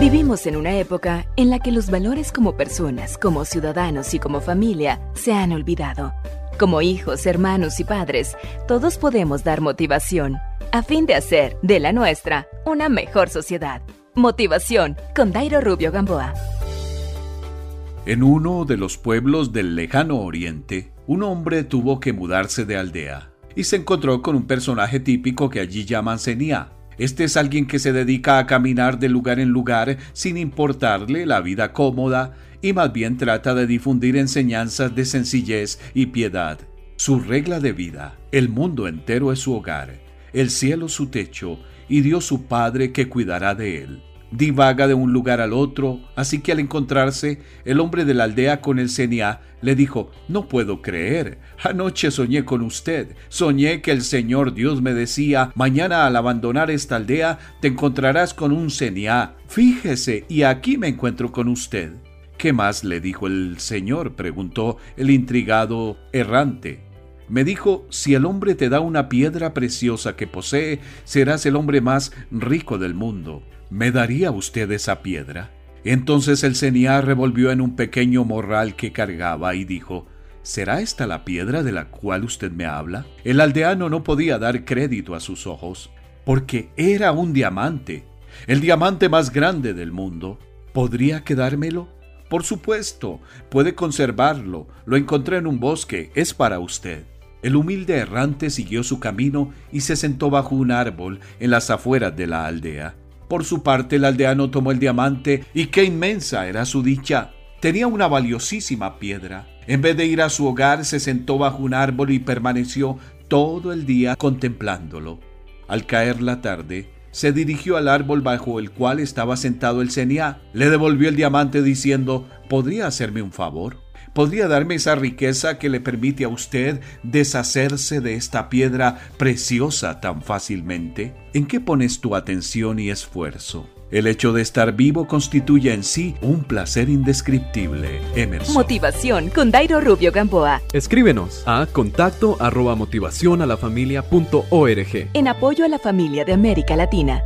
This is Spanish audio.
Vivimos en una época en la que los valores como personas, como ciudadanos y como familia se han olvidado. Como hijos, hermanos y padres, todos podemos dar motivación a fin de hacer de la nuestra una mejor sociedad. Motivación con Dairo Rubio Gamboa. En uno de los pueblos del lejano oriente, un hombre tuvo que mudarse de aldea y se encontró con un personaje típico que allí llaman Senia. Este es alguien que se dedica a caminar de lugar en lugar sin importarle la vida cómoda y más bien trata de difundir enseñanzas de sencillez y piedad. Su regla de vida, el mundo entero es su hogar, el cielo su techo y Dios su Padre que cuidará de él divaga de un lugar al otro, así que al encontrarse el hombre de la aldea con el Senia, le dijo, No puedo creer, anoche soñé con usted, soñé que el Señor Dios me decía, mañana al abandonar esta aldea te encontrarás con un Senia, fíjese, y aquí me encuentro con usted. ¿Qué más le dijo el Señor? preguntó el intrigado errante. Me dijo, si el hombre te da una piedra preciosa que posee, serás el hombre más rico del mundo. ¿Me daría usted esa piedra? Entonces el Seniá revolvió en un pequeño morral que cargaba y dijo, ¿Será esta la piedra de la cual usted me habla? El aldeano no podía dar crédito a sus ojos, porque era un diamante, el diamante más grande del mundo. ¿Podría quedármelo? Por supuesto, puede conservarlo. Lo encontré en un bosque, es para usted. El humilde errante siguió su camino y se sentó bajo un árbol en las afueras de la aldea. Por su parte, el aldeano tomó el diamante y qué inmensa era su dicha. Tenía una valiosísima piedra. En vez de ir a su hogar, se sentó bajo un árbol y permaneció todo el día contemplándolo. Al caer la tarde, se dirigió al árbol bajo el cual estaba sentado el Seniá. Le devolvió el diamante diciendo, ¿podría hacerme un favor? ¿Podría darme esa riqueza que le permite a usted deshacerse de esta piedra preciosa tan fácilmente? ¿En qué pones tu atención y esfuerzo? El hecho de estar vivo constituye en sí un placer indescriptible. Emerson. Motivación con Dairo Rubio Gamboa. Escríbenos a contacto arroba motivación a la familia punto org. En apoyo a la familia de América Latina.